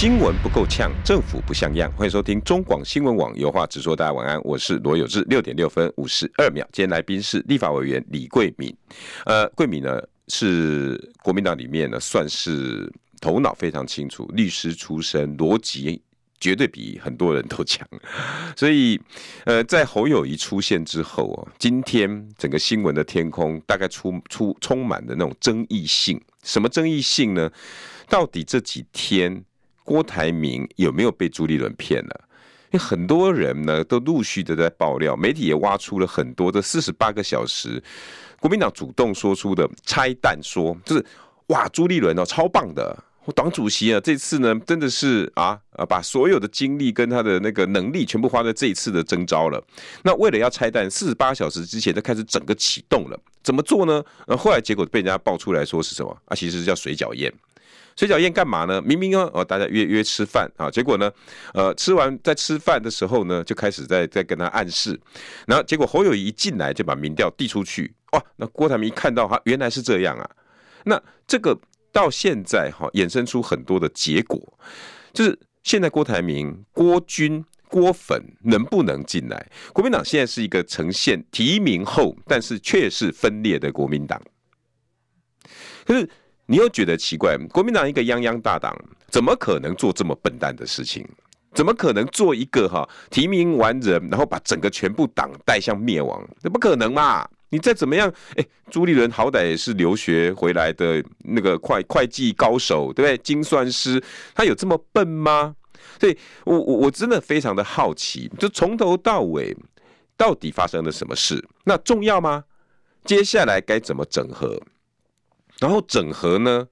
新闻不够呛，政府不像样。欢迎收听中广新闻网有话直说。大家晚安，我是罗有志。六点六分五十二秒，今天来宾是立法委员李贵敏。呃，贵敏呢是国民党里面呢算是头脑非常清楚，律师出身，逻辑绝对比很多人都强。所以，呃，在侯友宜出现之后啊，今天整个新闻的天空大概出出充满了那种争议性。什么争议性呢？到底这几天？郭台铭有没有被朱立伦骗了？因为很多人呢都陆续的在爆料，媒体也挖出了很多的四十八个小时，国民党主动说出的拆弹说，就是哇，朱立伦哦超棒的，党主席啊这次呢真的是啊啊把所有的精力跟他的那个能力全部花在这一次的征召了。那为了要拆弹，四十八小时之前就开始整个启动了，怎么做呢？呃，后来结果被人家爆出来说是什么啊？其实是叫水饺宴。水饺宴干嘛呢？明明哦，哦，大家约约吃饭啊，结果呢，呃，吃完在吃饭的时候呢，就开始在在跟他暗示，然后结果侯友宜一进来就把民调递出去，哇，那郭台铭一看到哈，原来是这样啊，那这个到现在哈，衍生出很多的结果，就是现在郭台铭、郭军、郭粉能不能进来？国民党现在是一个呈现提名后，但是却是分裂的国民党，可是。你又觉得奇怪，国民党一个泱泱大党，怎么可能做这么笨蛋的事情？怎么可能做一个哈提名完人，然后把整个全部党带向灭亡？那不可能嘛！你再怎么样，哎，朱立伦好歹也是留学回来的那个会会计高手，对不对？精算师，他有这么笨吗？所以我我我真的非常的好奇，就从头到尾到底发生了什么事？那重要吗？接下来该怎么整合？然后整合呢？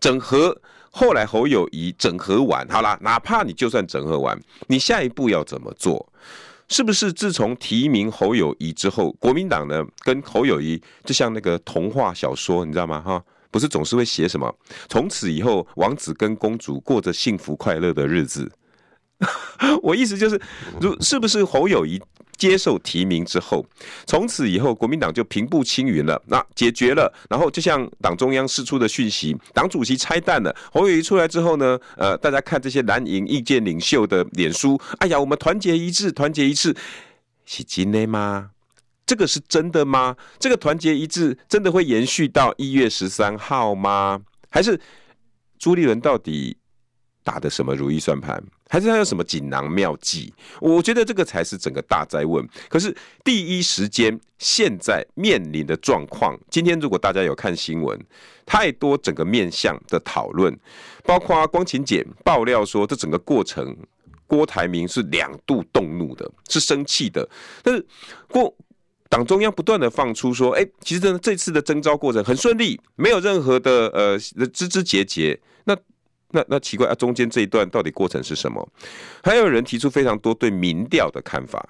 整合后来侯友宜整合完，好啦，哪怕你就算整合完，你下一步要怎么做？是不是自从提名侯友宜之后，国民党呢跟侯友宜就像那个童话小说，你知道吗？哈，不是总是会写什么？从此以后，王子跟公主过着幸福快乐的日子。我意思就是，如是不是侯友宜？接受提名之后，从此以后国民党就平步青云了，那解决了。然后就像党中央释出的讯息，党主席拆弹了。侯友宜出来之后呢，呃，大家看这些蓝营意见领袖的脸书，哎呀，我们团结一致，团结一致，是真的吗？这个是真的吗？这个团结一致真的会延续到一月十三号吗？还是朱立伦到底打的什么如意算盘？还是他有什么锦囊妙计？我觉得这个才是整个大哉问。可是第一时间现在面临的状况，今天如果大家有看新闻，太多整个面向的讨论，包括光晴姐爆料说，这整个过程郭台铭是两度动怒的，是生气的。但是郭党中央不断的放出说，哎，其实呢这次的征召过程很顺利，没有任何的呃枝枝节节。那那奇怪啊，中间这一段到底过程是什么？还有人提出非常多对民调的看法，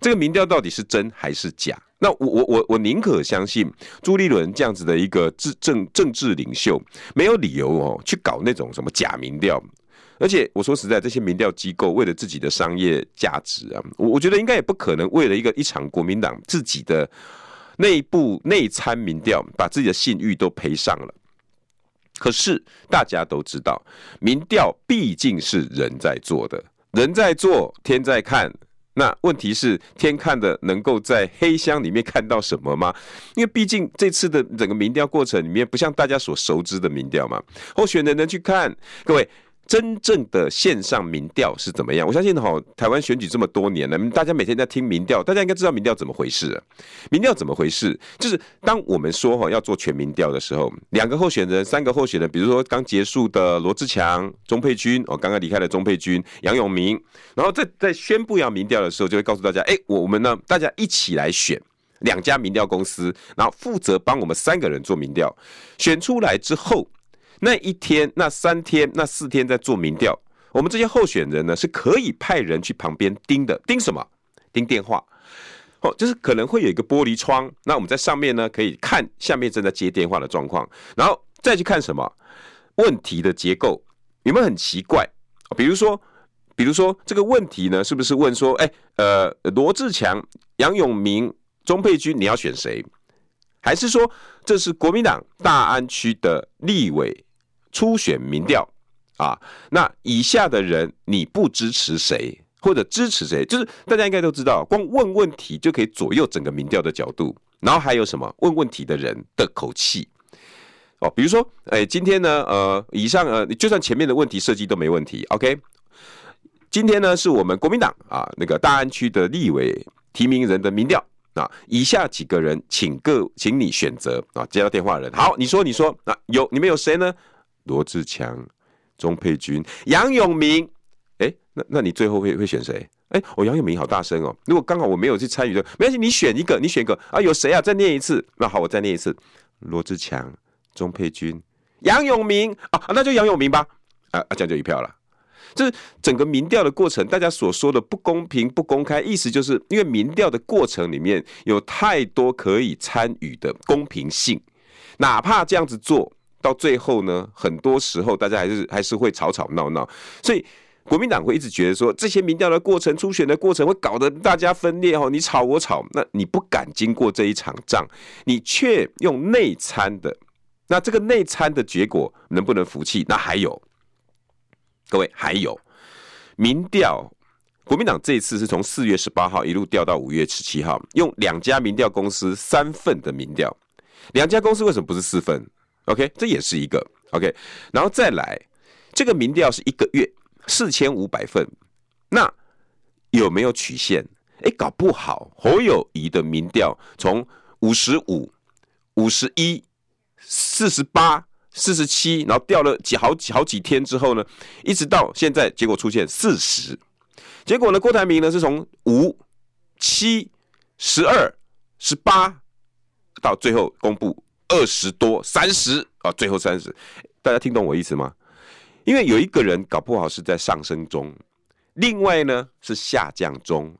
这个民调到底是真还是假？那我我我我宁可相信朱立伦这样子的一个政政政治领袖，没有理由哦去搞那种什么假民调。而且我说实在，这些民调机构为了自己的商业价值啊，我我觉得应该也不可能为了一个一场国民党自己的内部内参民调，把自己的信誉都赔上了。可是大家都知道，民调毕竟是人在做的，人在做，天在看。那问题是，天看的能够在黑箱里面看到什么吗？因为毕竟这次的整个民调过程里面，不像大家所熟知的民调嘛。候选人能去看，各位。真正的线上民调是怎么样？我相信哈，台湾选举这么多年了，大家每天在听民调，大家应该知道民调怎么回事？民调怎么回事？就是当我们说哈要做全民调的时候，两个候选人、三个候选人，比如说刚结束的罗志强、钟沛君，哦，刚刚离开了钟沛君、杨永明，然后在在宣布要民调的时候，就会告诉大家，哎，我们呢，大家一起来选两家民调公司，然后负责帮我们三个人做民调，选出来之后。那一天、那三天、那四天在做民调，我们这些候选人呢是可以派人去旁边盯的，盯什么？盯电话。哦，就是可能会有一个玻璃窗，那我们在上面呢可以看下面正在接电话的状况，然后再去看什么问题的结构有没有很奇怪？比如说，比如说这个问题呢，是不是问说，哎，呃，罗志强、杨永明、钟佩君，你要选谁？还是说这是国民党大安区的立委初选民调啊？那以下的人你不支持谁？或者支持谁？就是大家应该都知道，光问问题就可以左右整个民调的角度。然后还有什么？问问题的人的口气哦，比如说，哎，今天呢，呃，以上呃，就算前面的问题设计都没问题，OK。今天呢，是我们国民党啊那个大安区的立委提名人的民调啊，以下几个人，请各，请你选择啊，接到电话人，好，你说，你说，那、啊、有你们有谁呢？罗志强、钟佩君、杨永明。哎，那那你最后会会选谁？哎，我杨永明好大声哦！如果刚好我没有去参与的，没关系，你选一个，你选一个啊！有谁啊？再念一次。那好，我再念一次：罗志强、钟佩君、杨永明啊，那就杨永明吧。啊啊，这样就一票了。这是整个民调的过程，大家所说的不公平、不公开，意思就是因为民调的过程里面有太多可以参与的公平性，哪怕这样子做到最后呢，很多时候大家还是还是会吵吵闹闹，所以。国民党会一直觉得说，这些民调的过程、初选的过程会搞得大家分裂哦，你吵我吵，那你不敢经过这一场仗，你却用内参的，那这个内参的结果能不能服气？那还有，各位还有。民调，国民党这一次是从四月十八号一路调到五月十七号，用两家民调公司三份的民调，两家公司为什么不是四份？？OK，这也是一个 OK，然后再来这个民调是一个月。四千五百份，那有没有曲线？哎，搞不好侯友谊的民调从五十五、五十一、四十八、四十七，然后掉了几好几好几天之后呢，一直到现在，结果出现四十。结果呢，郭台铭呢是从五、七、十二、十八，到最后公布二十多、三十啊，最后三十。大家听懂我意思吗？因为有一个人搞不好是在上升中，另外呢是下降中。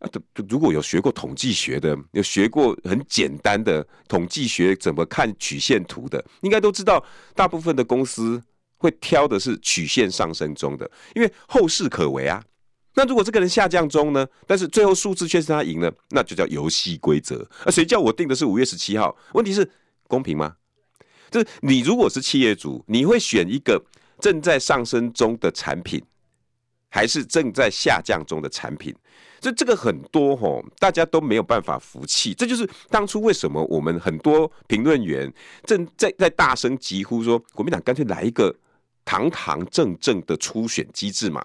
啊，如果有学过统计学的，有学过很简单的统计学怎么看曲线图的，应该都知道，大部分的公司会挑的是曲线上升中的，因为后势可为啊。那如果这个人下降中呢，但是最后数字却是他赢了，那就叫游戏规则。啊，谁叫我定的是五月十七号？问题是公平吗？就是你如果是企业主，你会选一个。正在上升中的产品，还是正在下降中的产品，这这个很多吼，大家都没有办法服气。这就是当初为什么我们很多评论员正在在大声疾呼说，国民党干脆来一个堂堂正正的初选机制嘛。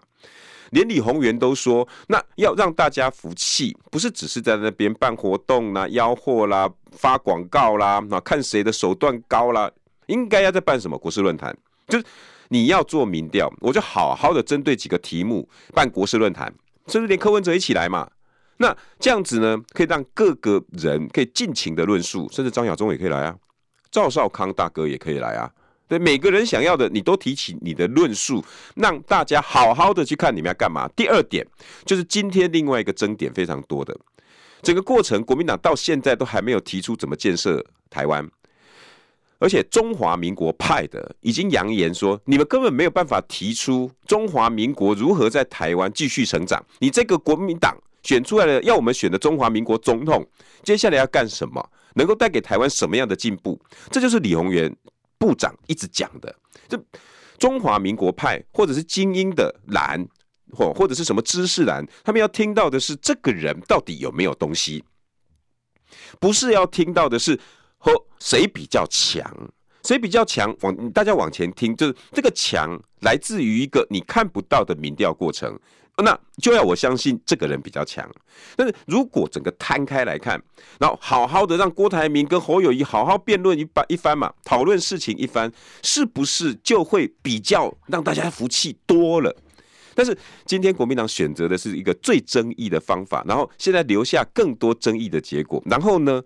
连李鸿源都说，那要让大家服气，不是只是在那边办活动啦、吆喝啦、发广告啦，那，看谁的手段高啦，应该要在办什么国事论坛，就是。你要做民调，我就好好的针对几个题目办国事论坛，甚至连柯文哲一起来嘛。那这样子呢，可以让各个人可以尽情的论述，甚至张亚中也可以来啊，赵少康大哥也可以来啊。对，每个人想要的，你都提起你的论述，让大家好好的去看你们要干嘛。第二点就是今天另外一个争点非常多的，整个过程国民党到现在都还没有提出怎么建设台湾。而且中华民国派的已经扬言说，你们根本没有办法提出中华民国如何在台湾继续成长。你这个国民党选出来的要我们选的中华民国总统，接下来要干什么？能够带给台湾什么样的进步？这就是李鸿源部长一直讲的。这中华民国派或者是精英的蓝，或或者是什么知识蓝，他们要听到的是这个人到底有没有东西，不是要听到的是。和谁比较强？谁比较强？往大家往前听，就是这个强来自于一个你看不到的民调过程，那就要我相信这个人比较强。但是如果整个摊开来看，然后好好的让郭台铭跟侯友谊好好辩论一番一番嘛，讨论事情一番，是不是就会比较让大家服气多了？但是今天国民党选择的是一个最争议的方法，然后现在留下更多争议的结果，然后呢，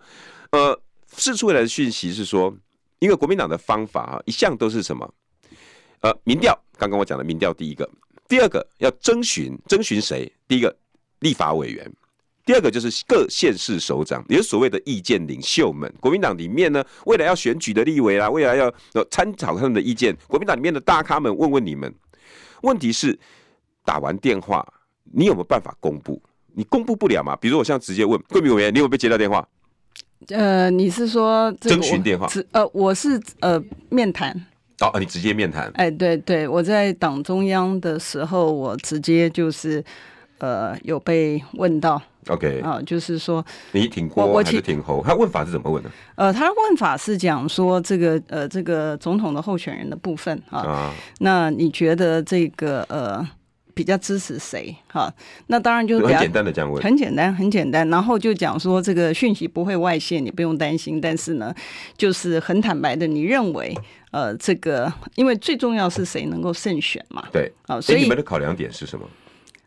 呃。释出来的讯息是说，因为国民党的方法啊，一向都是什么？呃，民调。刚刚我讲的民调，第一个，第二个要征询，征询谁？第一个立法委员，第二个就是各县市首长，也是所谓的意见领袖们。国民党里面呢，未来要选举的立委啦，未来要参考他们的意见。国民党里面的大咖们问问你们，问题是打完电话，你有没有办法公布？你公布不了嘛？比如我现在直接问贵民委员，你有没有被接到电话？呃，你是说征询电话？呃，我是呃面谈。哦，你直接面谈？哎，对对，我在党中央的时候，我直接就是呃有被问到。OK 啊，就是说你挺郭还是挺侯？他问法是怎么问的？呃，他问法是讲说这个呃这个总统的候选人的部分啊，啊那你觉得这个呃？比较支持谁？哈，那当然就是很简单的这样问，很简单，很简单。然后就讲说这个讯息不会外泄，你不用担心。但是呢，就是很坦白的，你认为呃，这个因为最重要是谁能够胜选嘛？对，啊，所以你们的考量点是什么？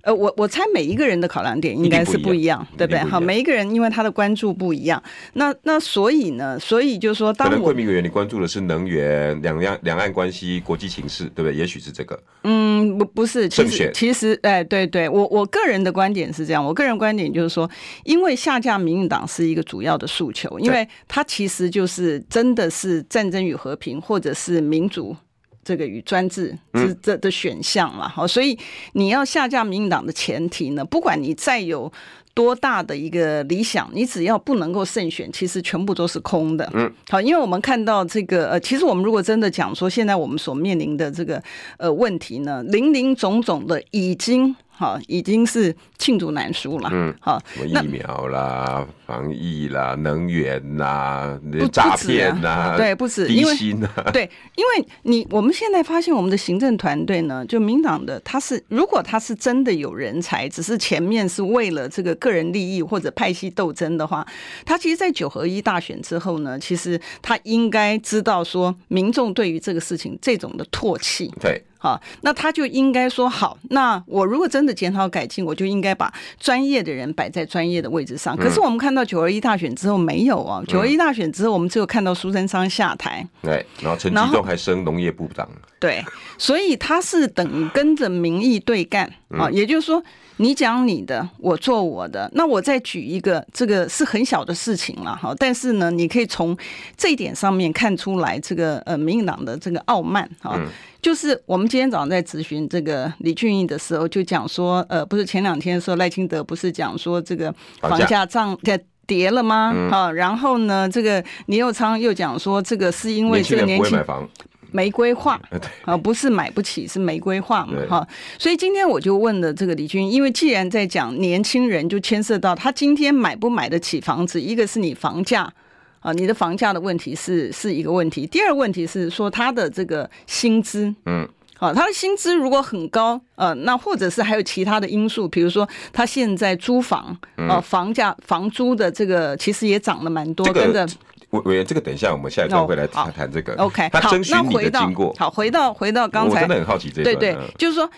呃，我我猜每一个人的考量点应该是不一样，对不对？好，每一个人因为他的关注不一样，那那所以呢，所以就是说，当贵民委员你关注的是能源、两岸两岸关系、国际情势，对不对？也许是这个。嗯，不不是，其实其实，哎，对对，我我个人的观点是这样，我个人观点就是说，因为下架民进党是一个主要的诉求，因为它其实就是真的是战争与和平，或者是民主。这个与专制之这的选项嘛，好，所以你要下架民进党的前提呢，不管你再有多大的一个理想，你只要不能够胜选，其实全部都是空的。嗯，好，因为我们看到这个呃，其实我们如果真的讲说，现在我们所面临的这个呃问题呢，林林总总的已经。好，已经是罄竹难书了。嗯，好，疫苗啦、防疫啦、能源啦、诈骗啦，对，不止，因为 对，因为你我们现在发现，我们的行政团队呢，就民党的，他是如果他是真的有人才，只是前面是为了这个个人利益或者派系斗争的话，他其实，在九合一大选之后呢，其实他应该知道说，民众对于这个事情这种的唾弃，对。好，那他就应该说好。那我如果真的检讨改进，我就应该把专业的人摆在专业的位置上。可是我们看到九二一大选之后没有啊，九二一大选之后，我们只有看到苏贞昌下台。对，然后陈吉仲还升农业部长。对，所以他是等跟着民意对干啊，也就是说。你讲你的，我做我的。那我再举一个，这个是很小的事情了哈。但是呢，你可以从这一点上面看出来，这个呃，民进党的这个傲慢哈。就是我们今天早上在咨询这个李俊毅的时候，就讲说，呃，不是前两天的时候赖清德不是讲说这个房价涨在跌了吗？哈，然后呢，这个林右昌又讲说，这个是因为这个年轻。没规划 啊，不是买不起，是没规划嘛，哈。所以今天我就问了这个李军，因为既然在讲年轻人，就牵涉到他今天买不买得起房子，一个是你房价啊，你的房价的问题是是一个问题。第二个问题是说他的这个薪资，嗯，好，他的薪资如果很高，呃，那或者是还有其他的因素，比如说他现在租房，呃，房价房租的这个其实也涨了蛮多，跟着。委员，这个等一下，我们下一段会来谈谈这个。OK，他征询你的经过。好，回到回到刚才，我真的很好奇这一段。对对，就是说，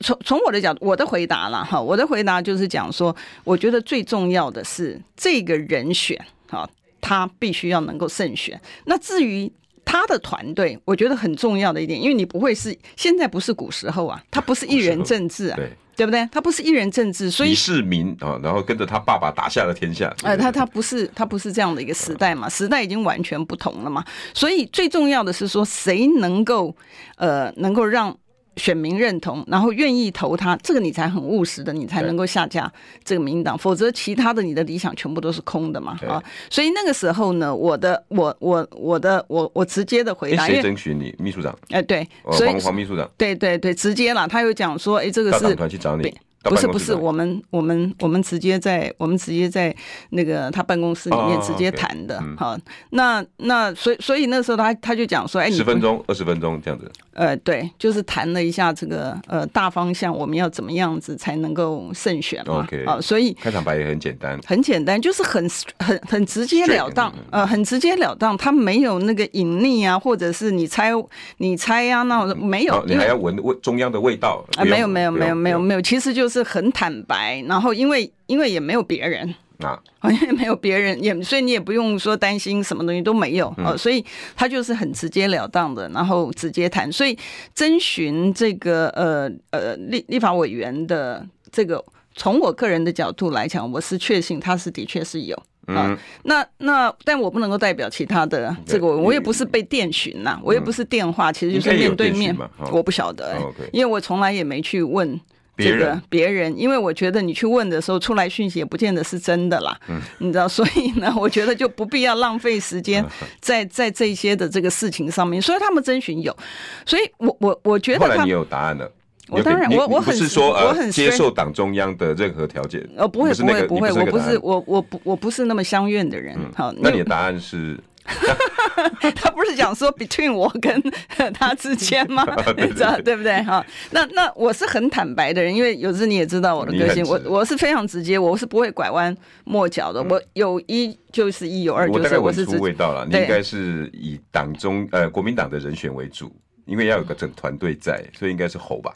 从从我的角度，我的回答了哈，我的回答就是讲说，我觉得最重要的是这个人选哈，他必须要能够胜选。那至于他的团队，我觉得很重要的一点，因为你不会是现在不是古时候啊，他不是一人政治啊。对。不对？他不是一人政治，所以李世民啊，然后跟着他爸爸打下了天下。呃，他他不是他不是这样的一个时代嘛，时代已经完全不同了嘛。所以最重要的是说，谁能够呃能够让。选民认同，然后愿意投他，这个你才很务实的，你才能够下架这个民进党，否则其他的你的理想全部都是空的嘛啊！所以那个时候呢，我的我我我的我我直接的回答，谁征询你？秘书长？哎、呃，对，所以黄黄秘书长，对对对，直接了，他又讲说，哎，这个是团去找你。不是不是，我们我们我们直接在我们直接在那个他办公室里面直接谈的，好，那那所以所以那时候他他就讲说，哎，十分钟二十分钟这样子，呃，对，就是谈了一下这个呃大方向，我们要怎么样子才能够胜选嘛，啊，所以开场白也很简单，很简单，就是很很很直截了当，呃，很直截了当，他没有那个隐匿啊，或者是你猜你猜呀，那没有，你还要闻味中央的味道啊，没有没有没有没有没有，其实就。是很坦白，然后因为因为也没有别人啊，好像也没有别人，也所以你也不用说担心什么东西都没有啊，所以他就是很直截了当的，然后直接谈。所以征询这个呃呃立立法委员的这个从我个人的角度来讲，我是确信他是的确是有。嗯，那那但我不能够代表其他的这个，我也不是被电询呐，我也不是电话，其实就是面对面。我不晓得，因为我从来也没去问这个别人，因为我觉得你去问的时候出来讯息也不见得是真的啦。嗯，你知道，所以呢，我觉得就不必要浪费时间在在这些的这个事情上面。所以他们征询有，所以我我我觉得后来你有答案了。我当然，我我很是说，我很接受党中央的任何条件。哦，不会，不会，不会，我不是，我我不我不是那么相愿的人。好，那你的答案是？他不是讲说 between 我跟 他之间吗？你知道对不对？哈，那那我是很坦白的人，因为有时你也知道我的个性，我我是非常直接，我是不会拐弯抹角的。我有一就是一，有二就是我是。味道了，你应该是以党中呃国民党的人选为主，因为要有个整团队在，所以应该是侯吧。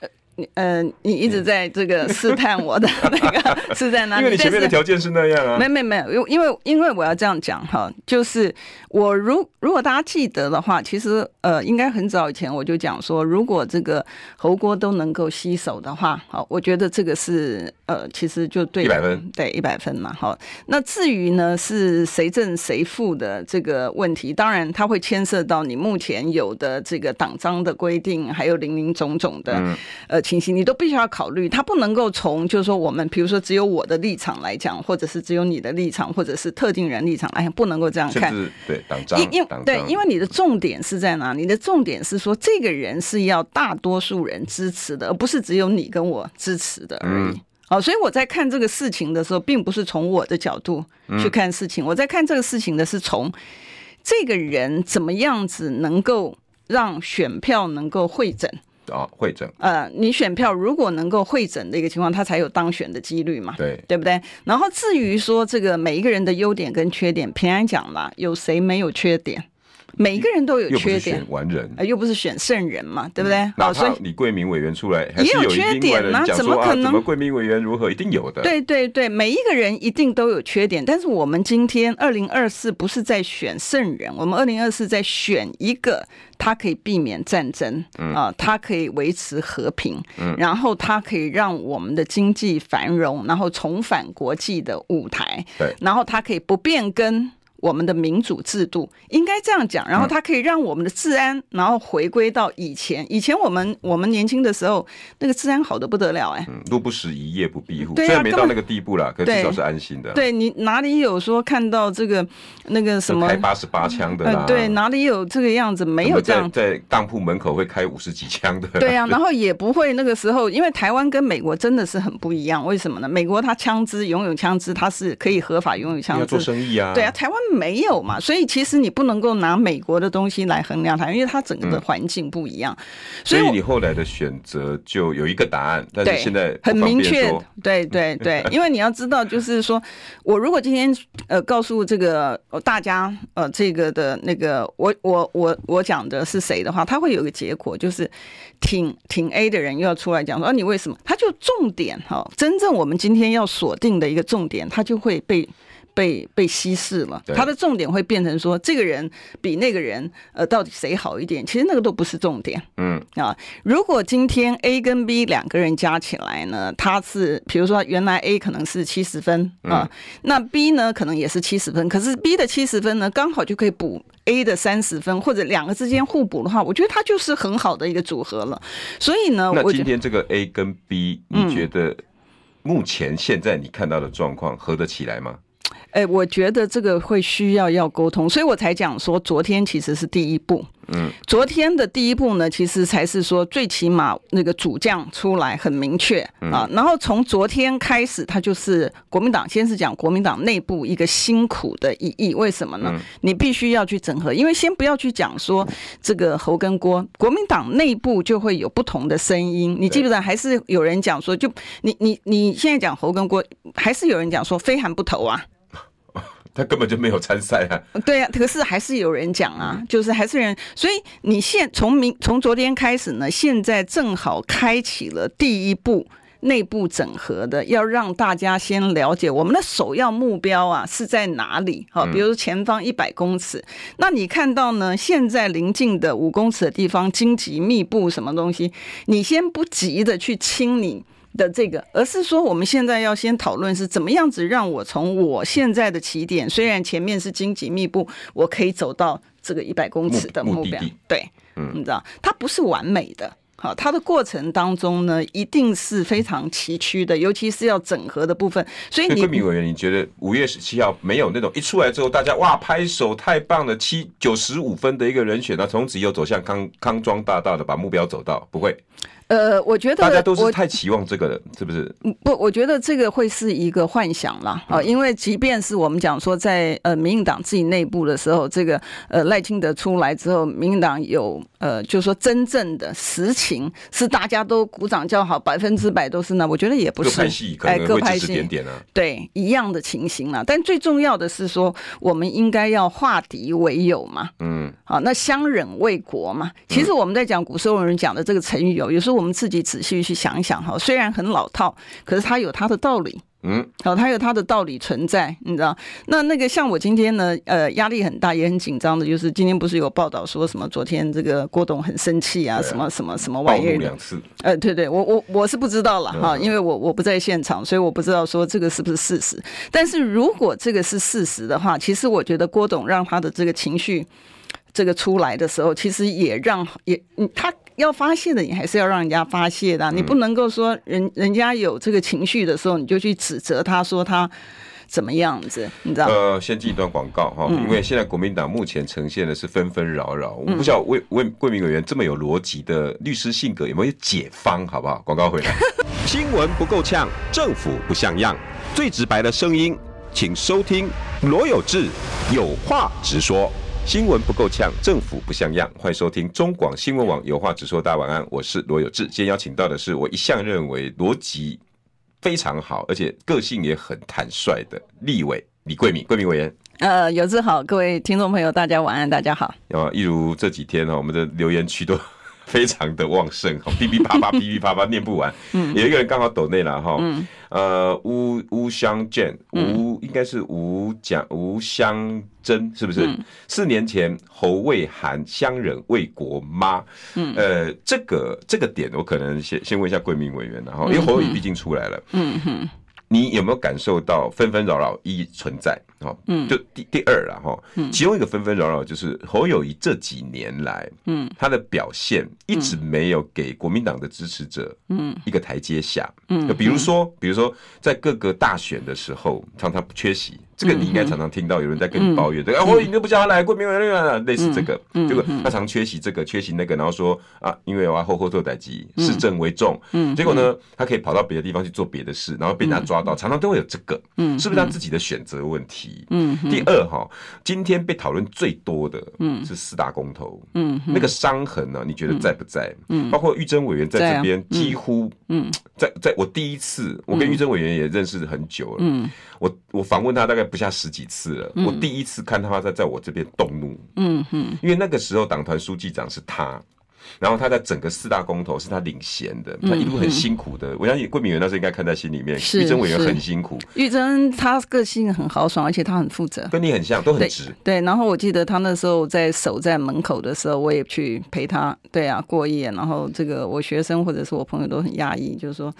呃，你呃，你一直在这个试探我的 那个是在哪里？因为你前面的条件是那样啊。没没没有，因为因为我要这样讲哈，就是我如如果大家记得的话，其实呃，应该很早以前我就讲说，如果这个侯锅都能够吸手的话，好，我觉得这个是呃，其实就对一百分，对一百分嘛。好，那至于呢是谁正谁负的这个问题，当然它会牵涉到你目前有的这个党章的规定，还有林林总总的。嗯、呃，情形你都必须要考虑，他不能够从就是说我们比如说只有我的立场来讲，或者是只有你的立场，或者是特定人立场来讲，不能够这样看。对党章，因因对，因为你的重点是在哪里？你的重点是说这个人是要大多数人支持的，而不是只有你跟我支持的而已。嗯、好，所以我在看这个事情的时候，并不是从我的角度去看事情，嗯、我在看这个事情的是从这个人怎么样子能够让选票能够汇整。啊，会诊。呃，你选票如果能够会诊的一个情况，他才有当选的几率嘛？对，对不对？然后至于说这个每一个人的优点跟缺点，平安讲了，有谁没有缺点？每一个人都有缺点，选完人，又不是选圣人嘛，对不对？好，所以李桂明委员出来也有缺点啊，怎么可能？怎么桂明委员如何？一定有的。对对对，每一个人一定都有缺点，但是我们今天二零二四不是在选圣人，我们二零二四在选一个他可以避免战争啊，他可以维持和平，然后他可以让我们的经济繁荣，然后重返国际的舞台，对，然后他可以不变更。我们的民主制度应该这样讲，然后它可以让我们的治安，然后回归到以前。以前我们我们年轻的时候，那个治安好的不得了哎。嗯，路不拾遗，夜不闭户。虽然没到那个地步啦，可至少是安心的。对，你哪里有说看到这个那个什么开八十八枪的？嗯，对，哪里有这个样子？没有这样，在当铺门口会开五十几枪的。对啊，然后也不会那个时候，因为台湾跟美国真的是很不一样。为什么呢？美国它枪支拥有枪支，它是可以合法拥有枪支。要做生意啊。对啊，台湾。没有嘛，所以其实你不能够拿美国的东西来衡量它，因为它整个的环境不一样。嗯、所以你后来的选择就有一个答案，但是现在很明确。对对对，因为你要知道，就是说我如果今天呃告诉这个大家呃这个的那个我我我我讲的是谁的话，他会有个结果，就是挺挺 A 的人又要出来讲说啊，你为什么？他就重点哈，真正我们今天要锁定的一个重点，他就会被。被被稀释了，他的重点会变成说，这个人比那个人，呃，到底谁好一点？其实那个都不是重点。嗯啊，如果今天 A 跟 B 两个人加起来呢，他是比如说原来 A 可能是七十分啊，那 B 呢可能也是七十分，可是 B 的七十分呢刚好就可以补 A 的三十分，或者两个之间互补的话，我觉得他就是很好的一个组合了。所以呢，那今天这个 A 跟 B，你觉得目前现在你看到的状况合得起来吗？哎，我觉得这个会需要要沟通，所以我才讲说，昨天其实是第一步。嗯，昨天的第一步呢，其实才是说最起码那个主将出来很明确啊。然后从昨天开始，他就是国民党，先是讲国民党内部一个辛苦的意义。为什么呢？你必须要去整合，因为先不要去讲说这个侯跟郭，国民党内部就会有不同的声音。你记不记得？还是有人讲说，就你你你现在讲侯跟郭，还是有人讲说非韩不投啊。他根本就没有参赛啊！对啊，可是还是有人讲啊，就是还是人，所以你现从明从昨天开始呢，现在正好开启了第一步内部整合的，要让大家先了解我们的首要目标啊是在哪里？好，比如前方一百公尺，那你看到呢？现在临近的五公尺的地方荆棘密布，什么东西？你先不急着去清理。的这个，而是说我们现在要先讨论是怎么样子让我从我现在的起点，虽然前面是荆棘密布，我可以走到这个一百公尺的目标。对，嗯，你知道，它不是完美的。好，它的过程当中呢，一定是非常崎岖的，尤其是要整合的部分。所以，桂民委员，你觉得五月十七号没有那种一出来之后，大家哇拍手太棒了，七九十五分的一个人选，那从此又走向康康庄大道的把目标走到，不会？呃，我觉得大家都是太期望这个了，是不是？不，我觉得这个会是一个幻想了啊，因为即便是我们讲说在呃民进党自己内部的时候，这个呃赖清德出来之后，民进党有呃就是说真正的实情是大家都鼓掌叫好，百分之百都是那，我觉得也不是。各派系可能会指指点点啊，对一样的情形了。但最重要的是说，我们应该要化敌为友嘛，嗯，好，那相忍为国嘛。其实我们在讲古时候人讲的这个成语哦，有时候。我们自己仔细去想一想哈，虽然很老套，可是它有它的道理。嗯，好，它有它的道理存在，你知道？那那个像我今天呢，呃，压力很大，也很紧张的，就是今天不是有报道说什么？昨天这个郭董很生气啊，什么什么什么玩意儿？两次。呃，对对，我我我是不知道了哈，因为我我不在现场，所以我不知道说这个是不是事实。但是如果这个是事实的话，其实我觉得郭董让他的这个情绪这个出来的时候，其实也让也他。要发泄的，你还是要让人家发泄的，你不能够说人人家有这个情绪的时候，你就去指责他说他怎么样子，你知道？呃，先进一段广告哈，因为现在国民党目前呈现的是纷纷扰扰，我不知道为为桂民委员这么有逻辑的律师性格有没有解方，好不好？广告回来，新闻不够呛，政府不像样，最直白的声音，请收听罗有志有话直说。新闻不够呛，政府不像样。欢迎收听中广新闻网，有话直说。大家晚安，我是罗有志。今天邀请到的是我一向认为逻辑非常好，而且个性也很坦率的立委李桂敏，桂敏委员。呃，有志好，各位听众朋友，大家晚安，大家好。啊，一如这几天哈，我们的留言区都非常的旺盛，噼噼啪啪，噼噼啪啪，念不完。嗯，有一个人刚好抖内了哈。嗯。呃，吴吴香见吴应该是吴讲吴香珍是不是？嗯、四年前侯卫韩相忍为国妈。嗯，呃，这个这个点我可能先先问一下贵民委员，然后因为侯友宜毕竟出来了。嗯哼。嗯你有没有感受到纷纷扰扰一存在？哈，嗯，就第第二了哈，其中一个纷纷扰扰就是侯友谊这几年来，嗯，他的表现一直没有给国民党的支持者，嗯，一个台阶下，嗯，就比如说，比如说在各个大选的时候，常常不缺席。这个你应该常常听到有人在跟你抱怨，对、嗯、啊，我你都不叫他来，过敏了，类似这个，这个他常缺席这个，缺席那个，然后说啊，因为我要后后做代机，市政为重，嗯，结果呢，他可以跑到别的地方去做别的事，然后被人家抓到，常常都会有这个，嗯，是不是？他自己的选择问题？嗯，第二哈，今天被讨论最多的，嗯，是四大公投，嗯，那个伤痕呢，你觉得在不在？嗯，包括玉珍委员在这边，几乎，嗯，在在我第一次，我跟玉珍委员也认识很久了，嗯。我我访问他大概不下十几次了，嗯、我第一次看他在在我这边动怒，嗯哼，因为那个时候党团书记长是他，然后他在整个四大公投是他领衔的，他一路很辛苦的，嗯、我相信桂民委员那时候应该看在心里面，玉珍委员很辛苦，玉珍她个性很豪爽，而且她很负责，跟你很像，都很直。对，对，然后我记得他那时候在守在门口的时候，我也去陪他，对啊，过夜，然后这个我学生或者是我朋友都很讶异，就是说，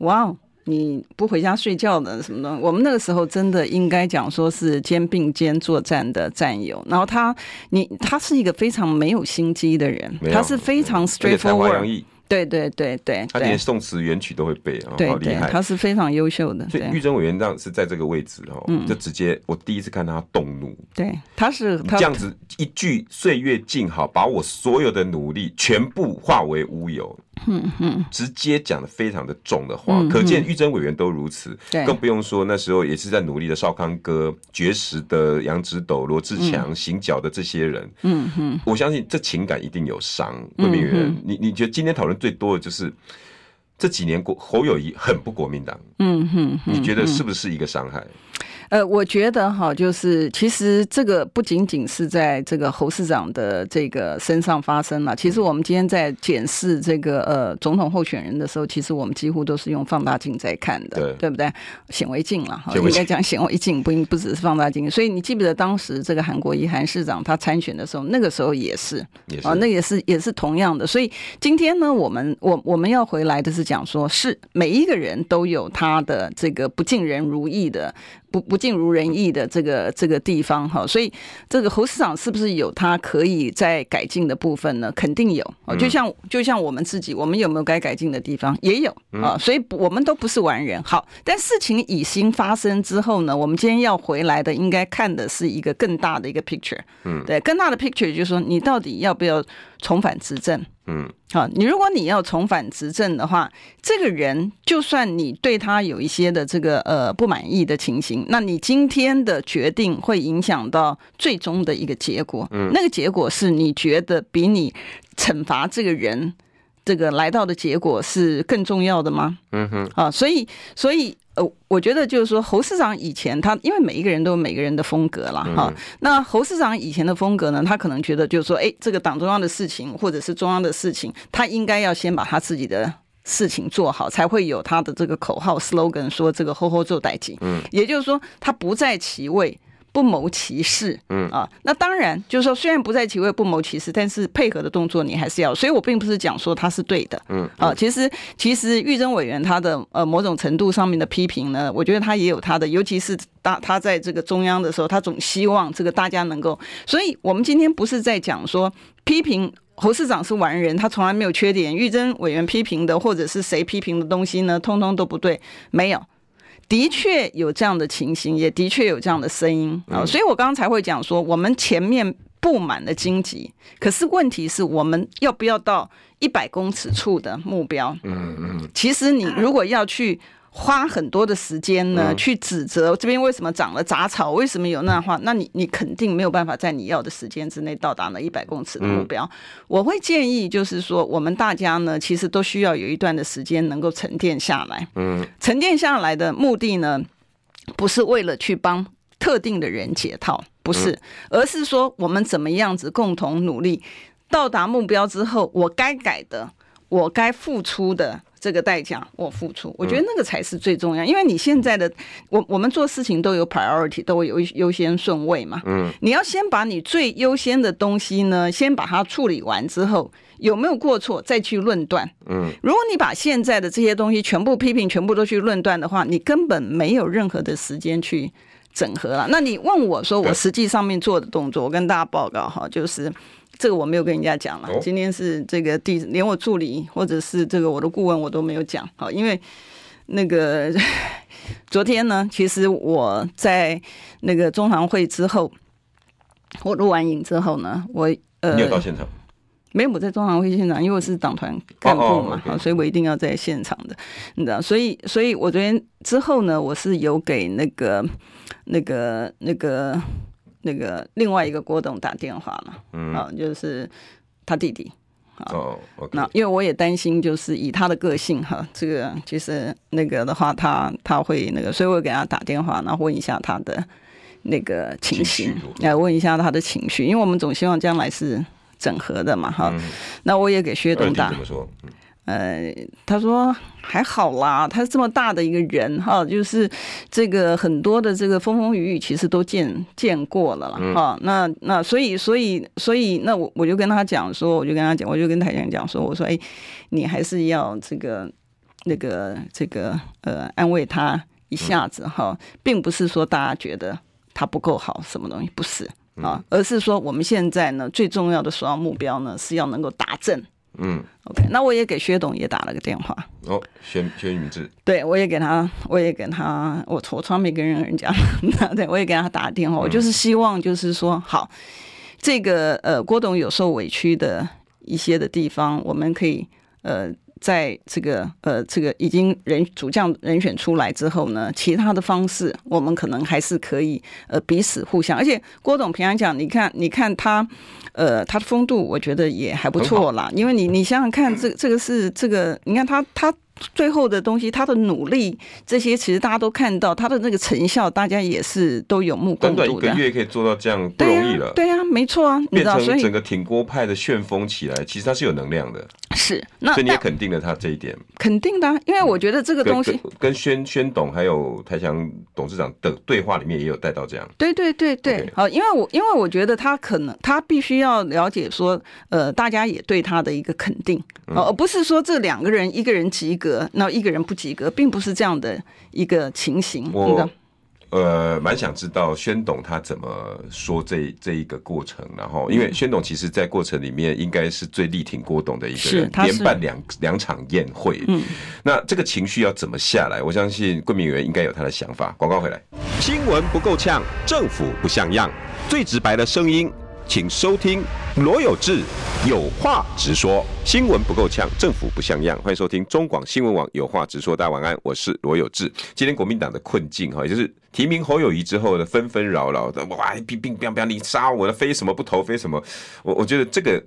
哇哦。你不回家睡觉的什么的？我们那个时候真的应该讲说是肩并肩作战的战友。然后他，你他是一个非常没有心机的人，他是非常 straightforward。对对对对，他连宋词元曲都会背好厉害！他是非常优秀的。所以玉珍委员长是在这个位置哦，就直接我第一次看他动怒。对，他是这样子一句“岁月静好”，把我所有的努力全部化为乌有。嗯嗯，直接讲的非常的重的话，可见玉珍委员都如此，更不用说那时候也是在努力的少康哥、绝食的杨植斗、罗志强、行脚的这些人。嗯嗯，我相信这情感一定有伤。桂民委员，你你觉得今天讨论最多的就是这几年国侯友谊很不国民党？嗯哼，你觉得是不是一个伤害？呃，我觉得哈，就是其实这个不仅仅是在这个侯市长的这个身上发生了。其实我们今天在检视这个呃总统候选人的时候，其实我们几乎都是用放大镜在看的，对，对不对？显微镜了，应该讲显微镜，不应不只是放大镜。所以你记不记得当时这个韩国瑜韩市长他参选的时候，那个时候也是，啊，那也是也是同样的。所以今天呢，我们我我们要回来的是讲说，是每一个人都有他的这个不尽人如意的。不不尽如人意的这个这个地方哈，所以这个侯市长是不是有他可以在改进的部分呢？肯定有，就像就像我们自己，我们有没有该改进的地方？也有啊，所以我们都不是完人。好，但事情已经发生之后呢，我们今天要回来的，应该看的是一个更大的一个 picture。嗯，对，更大的 picture 就是说，你到底要不要重返执政？嗯，好，你如果你要重返执政的话，这个人就算你对他有一些的这个呃不满意的情形，那你今天的决定会影响到最终的一个结果。嗯，那个结果是你觉得比你惩罚这个人这个来到的结果是更重要的吗？嗯哼，啊，所以所以。呃，我觉得就是说，侯市长以前他，因为每一个人都有每个人的风格了哈。那侯市长以前的风格呢，他可能觉得就是说，哎，这个党中央的事情或者是中央的事情，他应该要先把他自己的事情做好，才会有他的这个口号 slogan 说这个“吼吼做代金”。嗯，也就是说，他不在其位。不谋其事，嗯啊，那当然就是说，虽然不在其位不谋其事，但是配合的动作你还是要。所以我并不是讲说他是对的，嗯啊，其实其实玉珍委员他的呃某种程度上面的批评呢，我觉得他也有他的，尤其是大他在这个中央的时候，他总希望这个大家能够。所以我们今天不是在讲说批评侯市长是完人，他从来没有缺点。玉珍委员批评的或者是谁批评的东西呢，通通都不对，没有。的确有这样的情形，也的确有这样的声音啊，所以我刚刚才会讲说，我们前面布满了荆棘，可是问题是我们要不要到一百公尺处的目标？嗯嗯，其实你如果要去。花很多的时间呢，去指责这边为什么长了杂草，为什么有那话，那你你肯定没有办法在你要的时间之内到达那一百公尺的目标。我会建议就是说，我们大家呢，其实都需要有一段的时间能够沉淀下来。嗯，沉淀下来的目的呢，不是为了去帮特定的人解套，不是，而是说我们怎么样子共同努力，到达目标之后，我该改的，我该付出的。这个代价我付出，我觉得那个才是最重要，因为你现在的我我们做事情都有 priority，都有优先顺位嘛。嗯，你要先把你最优先的东西呢，先把它处理完之后，有没有过错再去论断。嗯，如果你把现在的这些东西全部批评，全部都去论断的话，你根本没有任何的时间去整合了。那你问我说，我实际上面做的动作，我跟大家报告哈，就是。这个我没有跟人家讲了。今天是这个第连我助理或者是这个我的顾问我都没有讲。好，因为那个 昨天呢，其实我在那个中常会之后，我录完影之后呢，我呃，你有到现场？没有，我在中常会现场，因为我是党团干部嘛，好，所以我一定要在现场的，你知道，所以，所以我昨天之后呢，我是有给那个那个那个。那个另外一个郭董打电话嘛，嗯，啊，就是他弟弟，哦，那因为我也担心，就是以他的个性哈，这个其实那个的话，他他会那个，所以我给他打电话，然后问一下他的那个情形，来问一下他的情绪，因为我们总希望将来是整合的嘛，哈，那我也给薛董打。呃，他说还好啦，他这么大的一个人哈，就是这个很多的这个风风雨雨，其实都见见过了啦哈。那那所以所以所以那我我就跟他讲说，我就跟他讲，我就跟台长讲说，我说哎，你还是要这个那个这个呃安慰他一下子哈，并不是说大家觉得他不够好什么东西，不是啊，而是说我们现在呢最重要的首要目标呢是要能够打正。嗯，OK，那我也给薛董也打了个电话。哦，薛薛宇志，对我也给他，我也给他，我我从来没跟任何人讲，对我也给他打电话。我就是希望，就是说，好，这个呃，郭董有受委屈的一些的地方，我们可以呃。在这个呃，这个已经人主将人选出来之后呢，其他的方式我们可能还是可以呃彼此互相。而且郭董平常讲，你看你看他呃他的风度，我觉得也还不错啦。因为你你想想看，这这个是这个，你看他他最后的东西，他的努力这些，其实大家都看到他的那个成效，大家也是都有目共睹的。短短一个月可以做到这样，不容易了。对呀、啊啊，没错啊，变成整个挺锅派的旋风起来，其实他是有能量的。是，那所以你也肯定了他这一点。肯定的、啊，因为我觉得这个东西、嗯、跟宣宣董还有台强董事长的对话里面也有带到这样。对对对对，okay. 好，因为我因为我觉得他可能他必须要了解说，呃，大家也对他的一个肯定，而、嗯、不是说这两个人一个人及格，那一个人不及格，并不是这样的一个情形。我呃，蛮想知道宣董他怎么说这这一个过程，然后因为宣董其实在过程里面应该是最力挺郭董的一个人，连办两两场宴会。嗯，那这个情绪要怎么下来？我相信桂民委员应该有他的想法。广告回来，新闻不够呛，政府不像样，最直白的声音。请收听罗有志有话直说，新闻不够呛，政府不像样。欢迎收听中广新闻网有话直说，大家晚安，我是罗有志。今天国民党的困境哈，也就是提名侯友谊之后呢纷纷扰扰的，哇，乒乒乓乓，你杀我了，非什么不投，非什么。我我觉得这个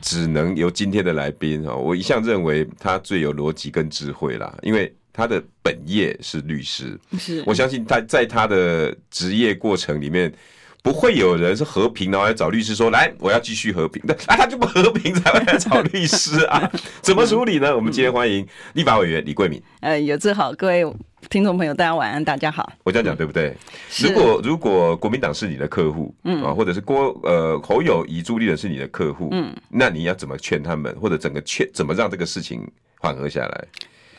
只能由今天的来宾哈，我一向认为他最有逻辑跟智慧啦，因为他的本业是律师，是我相信他在他的职业过程里面。不会有人是和平，然后来找律师说：“来，我要继续和平。”那啊，他就不和平 才会来找律师啊？怎么处理呢？我们今天欢迎立法委员李桂敏。呃，有志好，各位听众朋友，大家晚安，大家好。我这样讲对不对？如果如果国民党是你的客户，嗯啊，或者是郭呃侯友宜朱立伦是你的客户，嗯，那你要怎么劝他们，或者整个劝怎么让这个事情缓和下来？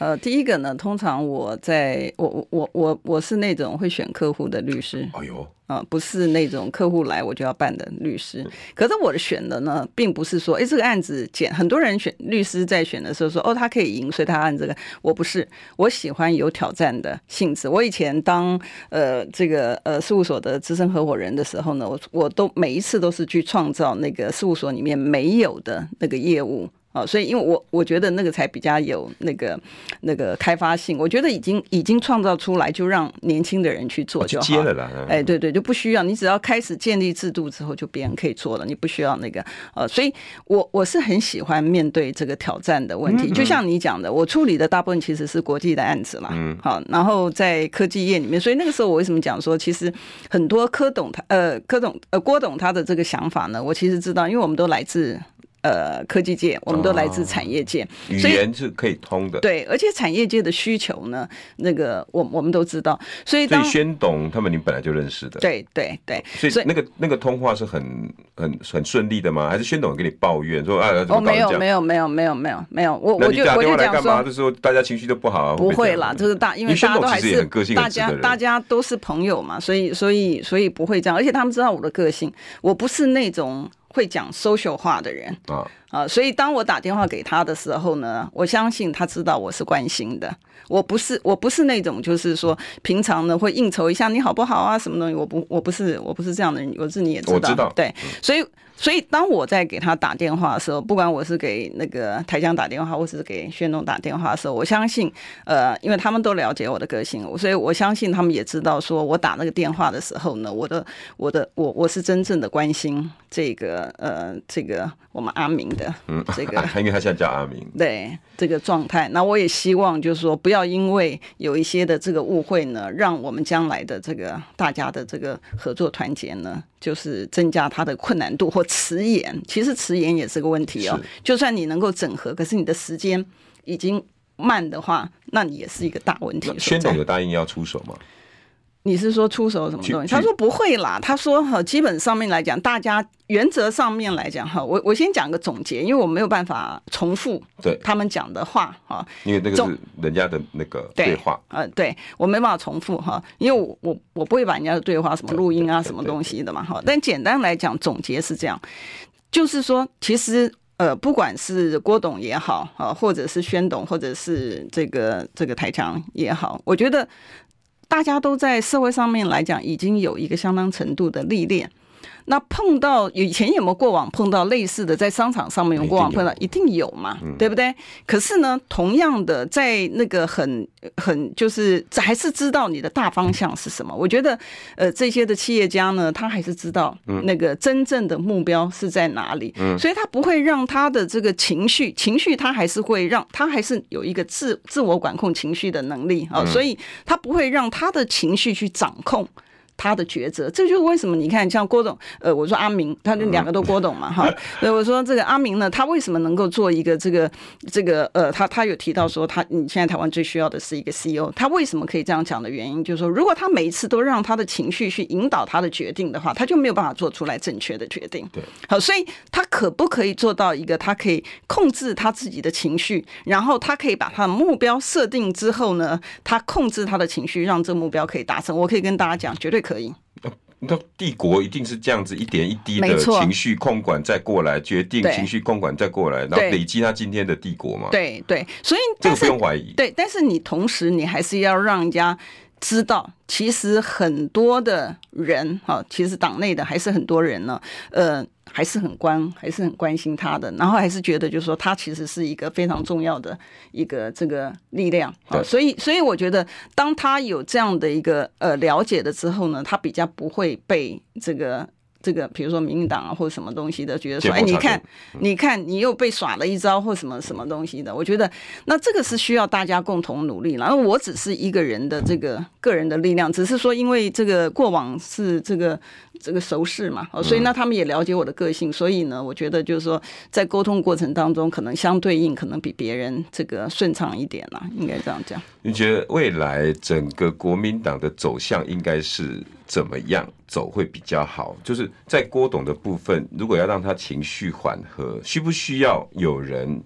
呃，第一个呢，通常我在我我我我我是那种会选客户的律师。哎呦，啊、呃，不是那种客户来我就要办的律师。可是我的选的呢，并不是说，哎，这个案子简，很多人选律师在选的时候说，哦，他可以赢，所以他按这个。我不是，我喜欢有挑战的性质。我以前当呃这个呃事务所的资深合伙人的时候呢，我我都每一次都是去创造那个事务所里面没有的那个业务。哦，所以因为我我觉得那个才比较有那个那个开发性，我觉得已经已经创造出来，就让年轻的人去做就好。接了啦，哎，对对，就不需要你只要开始建立制度之后，就别人可以做了，你不需要那个呃，所以我我是很喜欢面对这个挑战的问题。就像你讲的，我处理的大部分其实是国际的案子嘛，嗯，好，然后在科技业里面，所以那个时候我为什么讲说，其实很多柯董他呃柯董呃郭董他的这个想法呢，我其实知道，因为我们都来自。呃，科技界，我们都来自产业界，哦、语言是可以通的。对，而且产业界的需求呢，那个我我们都知道，所以当所以宣董他们，你本来就认识的。对对对，所以那个那个通话是很很很顺利的吗？还是宣董给你抱怨说啊？哦，没有没有没有没有没有没有，我我就我就讲说，这时候大家情绪都不好。不会啦，就是大，因为大家都还是大家大家都是朋友嘛，所以所以所以不会这样，而且他们知道我的个性，我不是那种。会讲 social 话的人。啊，所以当我打电话给他的时候呢，我相信他知道我是关心的。我不是我不是那种就是说平常呢会应酬一下你好不好啊什么东西，我不我不是我不是这样的人，我是你也知道，知道对，所以。所以，当我在给他打电话的时候，不管我是给那个台江打电话，或者是给宣东打电话的时候，我相信，呃，因为他们都了解我的个性，所以我相信他们也知道，说我打那个电话的时候呢，我的、我的、我我是真正的关心这个，呃，这个我们阿明的，嗯，这个，因为他现在叫阿明，对这个状态。那我也希望，就是说，不要因为有一些的这个误会呢，让我们将来的这个大家的这个合作团结呢，就是增加它的困难度或。迟延，其实迟延也是个问题哦。就算你能够整合，可是你的时间已经慢的话，那你也是一个大问题。宣董有答应要出手吗？你是说出手什么东西？他说不会啦。他说哈，基本上面来讲，大家原则上面来讲哈，我我先讲个总结，因为我没有办法重复对他们讲的话哈。因为那个是人家的那个对话，呃，对我没办法重复哈，因为我我我不会把人家的对话什么录音啊什么东西的嘛哈。但简单来讲，总结是这样，就是说，其实呃，不管是郭董也好啊，或者是宣董，或者是这个这个台强也好，我觉得。大家都在社会上面来讲，已经有一个相当程度的历练，那碰到以前有没有过往碰到类似的，在商场上面有过往碰到，一定有嘛，对不对？可是呢，同样的，在那个很很就是还是知道你的大方向是什么。我觉得，呃，这些的企业家呢，他还是知道那个真正的目标是在哪里，所以他不会让他的这个情绪，情绪他还是会让他还是有一个自自我管控情绪的能力啊，所以他不会让他的情绪去掌控。他的抉择，这就是为什么你看，像郭董，呃，我说阿明，他就两个都郭董嘛，哈，所以我说这个阿明呢，他为什么能够做一个这个这个呃，他他有提到说，他你现在台湾最需要的是一个 CEO，他为什么可以这样讲的原因，就是说，如果他每一次都让他的情绪去引导他的决定的话，他就没有办法做出来正确的决定。对，好，所以他可不可以做到一个，他可以控制他自己的情绪，然后他可以把他的目标设定之后呢，他控制他的情绪，让这个目标可以达成。我可以跟大家讲，绝对可。可以，那帝国一定是这样子，一点一滴的情绪控管再过来决定，情绪控管再过来，然后累积他今天的帝国嘛？对对，所以这个不用怀疑。对，但是你同时你还是要让人家知道，其实很多的人哈，其实党内的还是很多人呢，呃。还是很关，还是很关心他的，然后还是觉得，就是说，他其实是一个非常重要的一个这个力量啊。所以，所以我觉得，当他有这样的一个呃了解的之后呢，他比较不会被这个这个，比如说民进党啊或者什么东西的，觉得说，哎，你看，你看，你又被耍了一招或什么什么东西的。我觉得，那这个是需要大家共同努力。然后，我只是一个人的这个个人的力量，只是说，因为这个过往是这个。这个熟识嘛，哦所以那他们也了解我的个性，所以呢，我觉得就是说，在沟通过程当中，可能相对应，可能比别人这个顺畅一点啦，应该这样讲。你觉得未来整个国民党的走向应该是怎么样走会比较好？就是在郭董的部分，如果要让他情绪缓和，需不需要有人？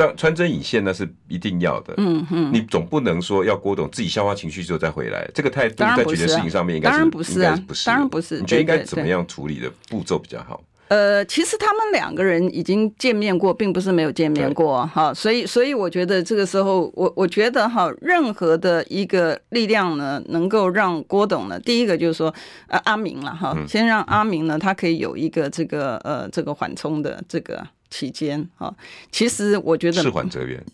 但穿针引线那是一定要的，嗯嗯，你总不能说要郭董自己消化情绪之后再回来，这个态度在决定事情上面应该是当然不是，啊，不是，当然不是。你觉得应该怎么样处理的步骤比较好？呃，其实他们两个人已经见面过，并不是没有见面过哈，所以所以我觉得这个时候，我我觉得哈，任何的一个力量呢，能够让郭董呢，第一个就是说，呃，阿明了哈，先让阿明呢，他可以有一个这个呃这个缓冲的这个。期间啊，其实我觉得事缓则圆，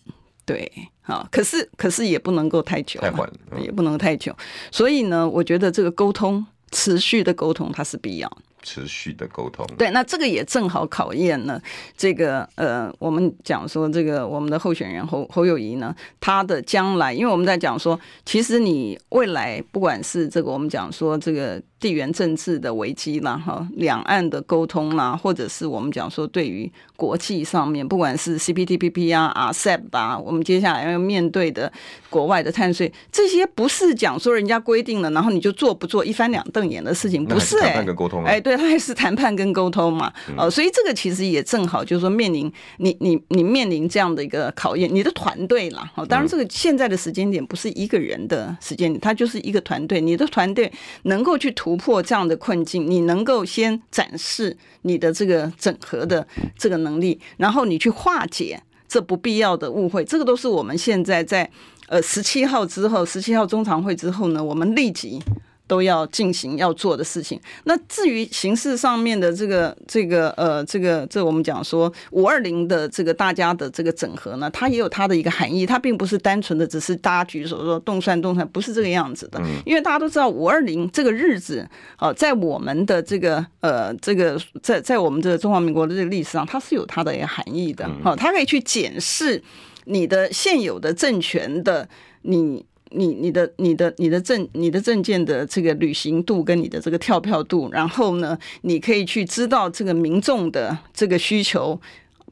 对，啊，可是可是也不能够太久，太缓了，也不能太久，所以呢，我觉得这个沟通，持续的沟通它是必要。持续的沟通，对，那这个也正好考验了这个呃，我们讲说这个我们的候选人侯侯友谊呢，他的将来，因为我们在讲说，其实你未来不管是这个我们讲说这个地缘政治的危机啦，哈，两岸的沟通啦，或者是我们讲说对于国际上面，不管是 CPTPP 啊、RCEP 啊，我们接下来要面对的国外的碳税，这些不是讲说人家规定了，然后你就做不做一翻两瞪眼的事情，不是哎、欸，哎，对。他还是谈判跟沟通嘛，哦，所以这个其实也正好就是说面临你你你面临这样的一个考验，你的团队啦，哦，当然这个现在的时间点不是一个人的时间点，它就是一个团队，你的团队能够去突突破这样的困境，你能够先展示你的这个整合的这个能力，然后你去化解这不必要的误会，这个都是我们现在在呃十七号之后，十七号中常会之后呢，我们立即。都要进行要做的事情。那至于形式上面的这个这个呃这个这、我们讲说五二零的这个大家的这个整合呢，它也有它的一个含义，它并不是单纯的只是大家举手说动算动算，不是这个样子的。因为大家都知道五二零这个日子，哦，在我们的这个呃这个在在我们这个中华民国的这个历史上，它是有它的一个含义的。好，它可以去检视你的现有的政权的你。你你的你的你的证你的证件的这个履行度跟你的这个跳票度，然后呢，你可以去知道这个民众的这个需求，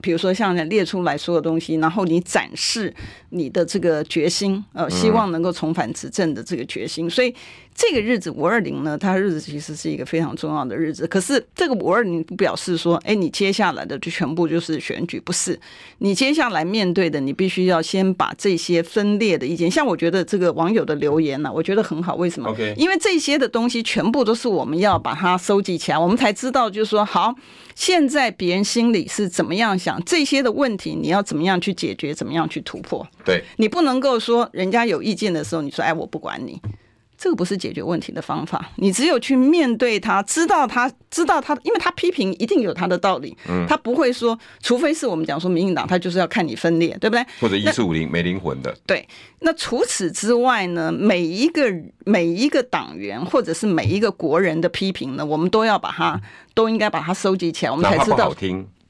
比如说像列出来所有东西，然后你展示你的这个决心，呃，希望能够重返执政的这个决心，所以。这个日子五二零呢，它日子其实是一个非常重要的日子。可是这个五二零不表示说，哎，你接下来的就全部就是选举，不是？你接下来面对的，你必须要先把这些分裂的意见，像我觉得这个网友的留言呢、啊，我觉得很好。为什么.因为这些的东西全部都是我们要把它收集起来，我们才知道，就是说，好，现在别人心里是怎么样想，这些的问题你要怎么样去解决，怎么样去突破。对，你不能够说人家有意见的时候，你说，哎，我不管你。这个不是解决问题的方法。你只有去面对他，知道他，知道他，因为他批评一定有他的道理。嗯，他不会说，除非是我们讲说民进党，他就是要看你分裂，对不对？或者一四五零没灵魂的。对。那除此之外呢？每一个每一个党员或者是每一个国人的批评呢，我们都要把它，都应该把它收集起来，我们才知道。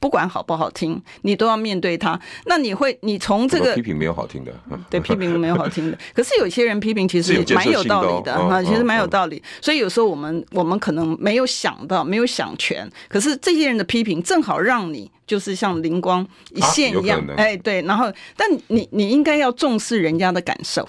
不管好不好听，你都要面对他。那你会，你从这个批评没有好听的，对，批评没有好听的。可是有些人批评其实蛮有道理的啊，其实蛮有道理。所以有时候我们我们可能没有想到，没有想全。可是这些人的批评正好让你就是像灵光一现一样，哎，对。然后，但你你应该要重视人家的感受。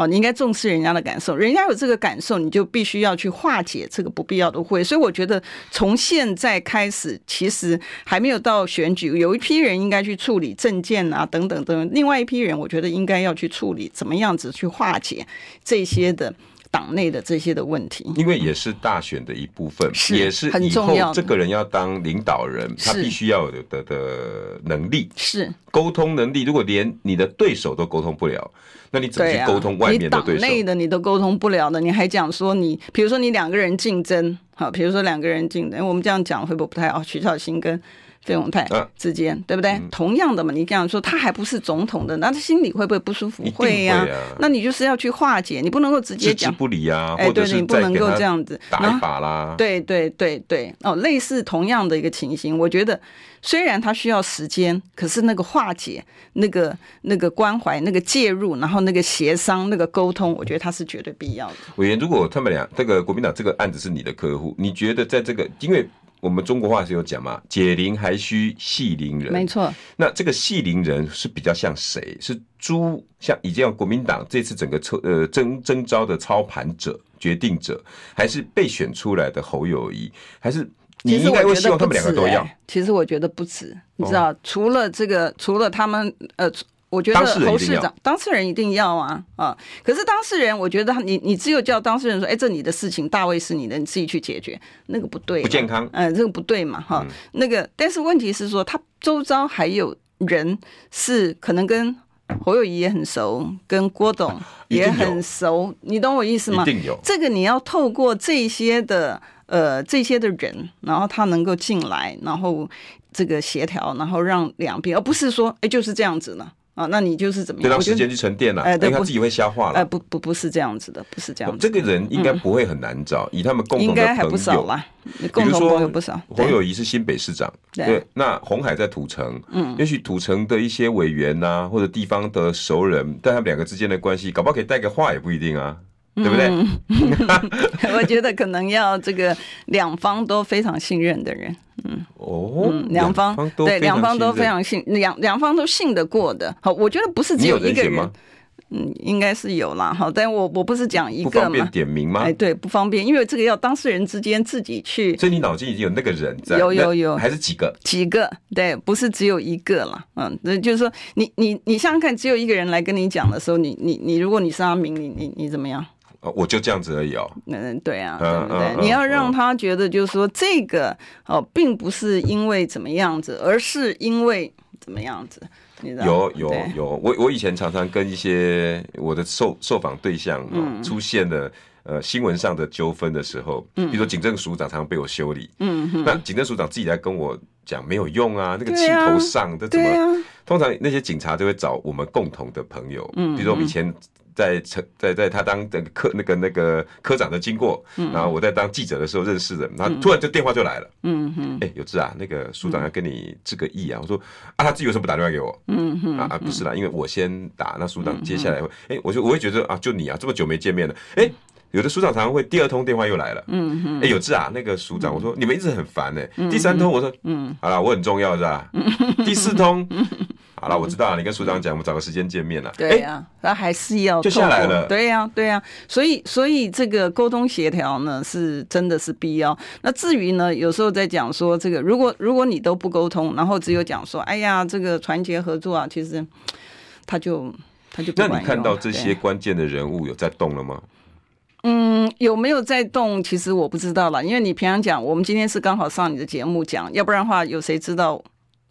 好，你应该重视人家的感受，人家有这个感受，你就必须要去化解这个不必要的会。所以我觉得从现在开始，其实还没有到选举，有一批人应该去处理证件啊，等等等。另外一批人，我觉得应该要去处理怎么样子去化解这些的党内的这些的问题。因为也是大选的一部分，也是很重要。这个人要当领导人，他必须要有的的能力是沟通能力。如果连你的对手都沟通不了。那你怎么去沟通外面的对手？你党内的你都沟通不了的，你还讲说你，比如说你两个人竞争，好，比如说两个人竞争，我们这样讲会不会不太好？徐小新跟。费永泰之间、啊，对不对、嗯？同样的嘛，你这样说，他还不是总统的，那他心里会不会不舒服？会呀、啊啊。那你就是要去化解，你不能够直接讲不理啊。哎，对，你不能够这样子打一把啦。对对对对，哦，类似同样的一个情形，我觉得虽然他需要时间，可是那个化解、那个那个关怀、那个介入，然后那个协商、那个沟通，我觉得他是绝对必要的。委员，如果他们俩这个国民党这个案子是你的客户，你觉得在这个因为。我们中国话是有讲嘛，解铃还需系铃人。没错。那这个系铃人是比较像谁？是朱像已经有国民党这次整个抽呃征征召的操盘者、决定者，还是被选出来的侯友谊？还是你应该会希望他们两个都要？其实我觉得不止，你知道，哦、除了这个，除了他们呃。我觉得侯市长当事人一定要啊啊！可是当事人，我觉得你你只有叫当事人说，哎，这你的事情，大卫是你的，你自己去解决，那个不对，不健康。嗯，这个不对嘛哈。那个，但是问题是说，他周遭还有人是可能跟侯友谊也很熟，跟郭董 也很熟，你懂我意思吗？一定有。这个你要透过这些的呃这些的人，然后他能够进来，然后这个协调，然后让两边，而不是说，哎，就是这样子呢。啊，那你就是怎么样？让时间去沉淀了，哎，对，他自己会消化了。哎，不不不是这样子的，不是这样子。这个人应该不会很难找，以他们共同的朋友，应该还不少啦。共同朋友不少。侯友谊是新北市长，对，那红海在土城，嗯，也许土城的一些委员呐，或者地方的熟人，但他们两个之间的关系，搞不好可以带个话，也不一定啊。对不对？嗯、我觉得可能要这个两方都非常信任的人，嗯，哦，两方对两方都非常信，两两方都信得过的。好，我觉得不是只有一个人，人嗯，应该是有啦。好，但我我不是讲一个嘛，不方便点名吗？哎，对，不方便，因为这个要当事人之间自己去。所以你脑筋已经有那个人在，有有有，还是几个？几个？对，不是只有一个了。嗯，那就是说，你你你想想看，只有一个人来跟你讲的时候，你你你，如果你是阿明，你你你怎么样？我就这样子而已哦。嗯，对啊，对不对？嗯嗯、你要让他觉得，就是说这个哦，并不是因为怎么样子，而是因为怎么样子。有有有，我我以前常常跟一些我的受受访对象、嗯、出现了呃新闻上的纠纷的时候，嗯，比如说警政署长常常被我修理，嗯嗯，那警政署长自己来跟我讲没有用啊，那个气头上的怎么、啊？通常那些警察就会找我们共同的朋友，嗯，比如说我们以前。在在在他当的科那个那个科长的经过，然后我在当记者的时候认识的，然后突然就电话就来了，嗯哼，哎、欸，有志啊，那个署长要跟你致个意啊，我说啊，他自己为什么不打电话给我？嗯哼啊啊，不是啦，因为我先打，那署长接下来会，哎、欸，我就我会觉得啊，就你啊，这么久没见面了，哎、欸，有的署长常常会第二通电话又来了，嗯哼，哎、欸，有志啊，那个署长，我说你们一直很烦哎、欸，第三通我说，嗯，好了，我很重要是吧？第四通。好了，我知道了。你跟署长讲，我们找个时间见面了。对呀、啊，他还是要就下来了。对呀、啊，对呀、啊。所以，所以这个沟通协调呢，是真的是必要。那至于呢，有时候在讲说这个，如果如果你都不沟通，然后只有讲说，哎呀，这个团结合作啊，其实他就他就不。那你看到这些关键的人物有在动了吗？嗯，有没有在动？其实我不知道了，因为你平常讲，我们今天是刚好上你的节目讲，要不然的话，有谁知道？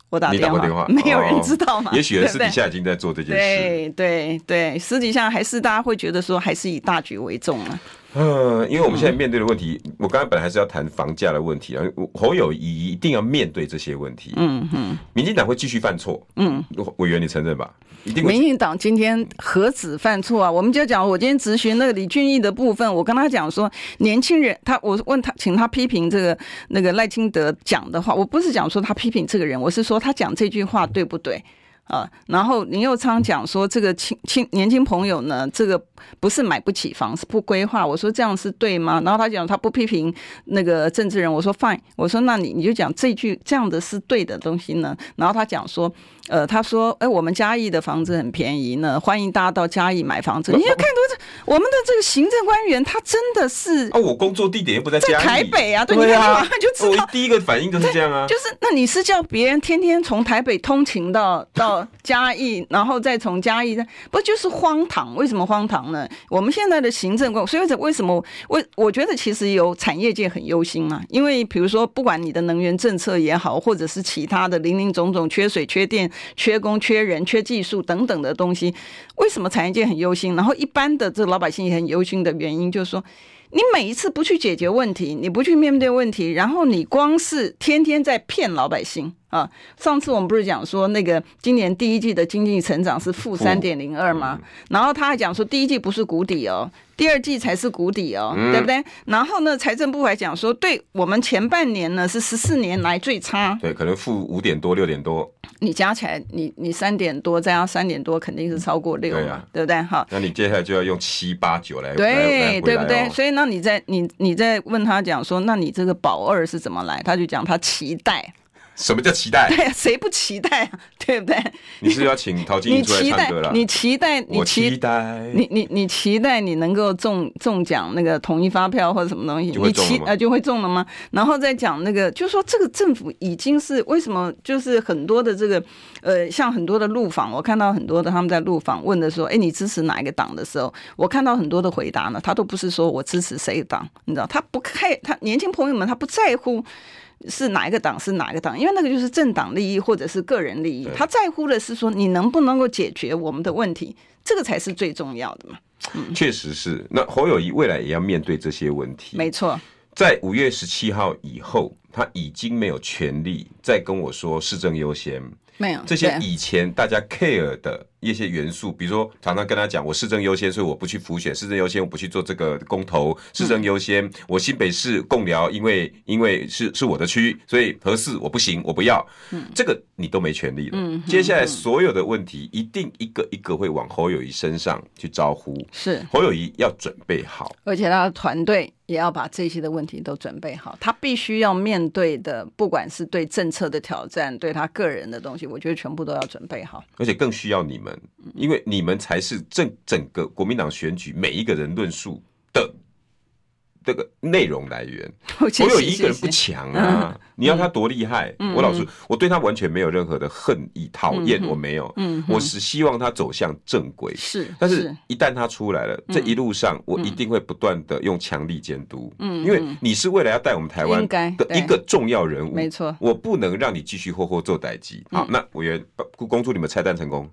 我打电话，你打过电话，没有人知道嘛？也许私底下已经在做这件事。对对对，私底下还是大家会觉得说，还是以大局为重啊。嗯，因为我们现在面对的问题，嗯、我刚才本来还是要谈房价的问题啊。侯友谊一定要面对这些问题。嗯嗯，民进党会继续犯错。嗯，委员你承认吧？一定。民进党今天何止犯错啊？我们就讲，我今天咨询那个李俊毅的部分，我跟他讲说，年轻人，他我问他，请他批评这个那个赖清德讲的话，我不是讲说他批评这个人，我是说他讲这句话对不对？啊，然后林佑昌讲说，这个青青年轻朋友呢，这个不是买不起房，是不规划。我说这样是对吗？然后他讲他不批评那个政治人，我说 fine，我说那你你就讲这句这样的是对的东西呢？然后他讲说，呃，他说，哎，我们嘉义的房子很便宜呢，欢迎大家到嘉义买房子。你要看多这，我们的这个行政官员，他真的是啊，我工作地点又不在嘉义，在台北啊，对，对啊，你看马上就知道。我第一个反应就是这样啊，就是那你是叫别人天天从台北通勤到到。嘉义，然后再从嘉义，不就是荒唐？为什么荒唐呢？我们现在的行政官，所以为什么？我我觉得其实有产业界很忧心嘛，因为比如说，不管你的能源政策也好，或者是其他的林林总总，缺水、缺电、缺工、缺人、缺技术等等的东西，为什么产业界很忧心？然后一般的这老百姓也很忧心的原因，就是说。你每一次不去解决问题，你不去面对问题，然后你光是天天在骗老百姓啊！上次我们不是讲说那个今年第一季的经济成长是负三点零二吗？然后他还讲说第一季不是谷底哦。第二季才是谷底哦，嗯、对不对？然后呢，财政部还讲说，对我们前半年呢是十四年来最差，对，可能负五点多、六点多。你加起来，你你三点多再加三点多，肯定是超过六嘛，对，啊、对不对？好，那你接下来就要用七八九来，对，来对不对？所以那你在你你在问他讲说，那你这个保二是怎么来？他就讲他期待。什么叫期待？对，谁不期待啊？对不对？你是要请陶晶莹出来唱歌了？你期待？你期待？你你你期待你能够中中奖那个统一发票或者什么东西？你期呃就会中了吗？然后再讲那个，就是说这个政府已经是为什么？就是很多的这个呃，像很多的路访，我看到很多的他们在路访问的时候，哎，你支持哪一个党的时候，我看到很多的回答呢，他都不是说我支持谁党，你知道，他不看他年轻朋友们，他不在乎。是哪一个党是哪一个党？因为那个就是政党利益或者是个人利益，他在乎的是说你能不能够解决我们的问题，这个才是最重要的嘛。嗯，确实是。那侯友宜未来也要面对这些问题。没错，在五月十七号以后，他已经没有权利再跟我说市政优先。没有这些以前大家 care 的一些元素，比如说常常跟他讲，我市政优先，所以我不去浮选，市政优先，我不去做这个公投，市政优先，我新北市共寮，因为因为是是我的区，所以合适我不行，我不要，这个你都没权利了。接下来所有的问题一定一个一个会往侯友谊身上去招呼，是。侯友谊要准备好，而且他的团队也要把这些的问题都准备好，他必须要面对的，不管是对政策的挑战，对他个人的东西。我觉得全部都要准备好，而且更需要你们，因为你们才是整整个国民党选举每一个人论述的这个内容来源。我有一个人不强啊，你要他多厉害？我老实，我对他完全没有任何的恨意、讨厌，我没有。我是希望他走向正轨。是，但是一旦他出来了，这一路上我一定会不断的用强力监督。嗯，因为你是未来要带我们台湾的一个重要人物，没错，我不能让你继续霍霍做代机。好，那委员恭祝你们拆弹成功。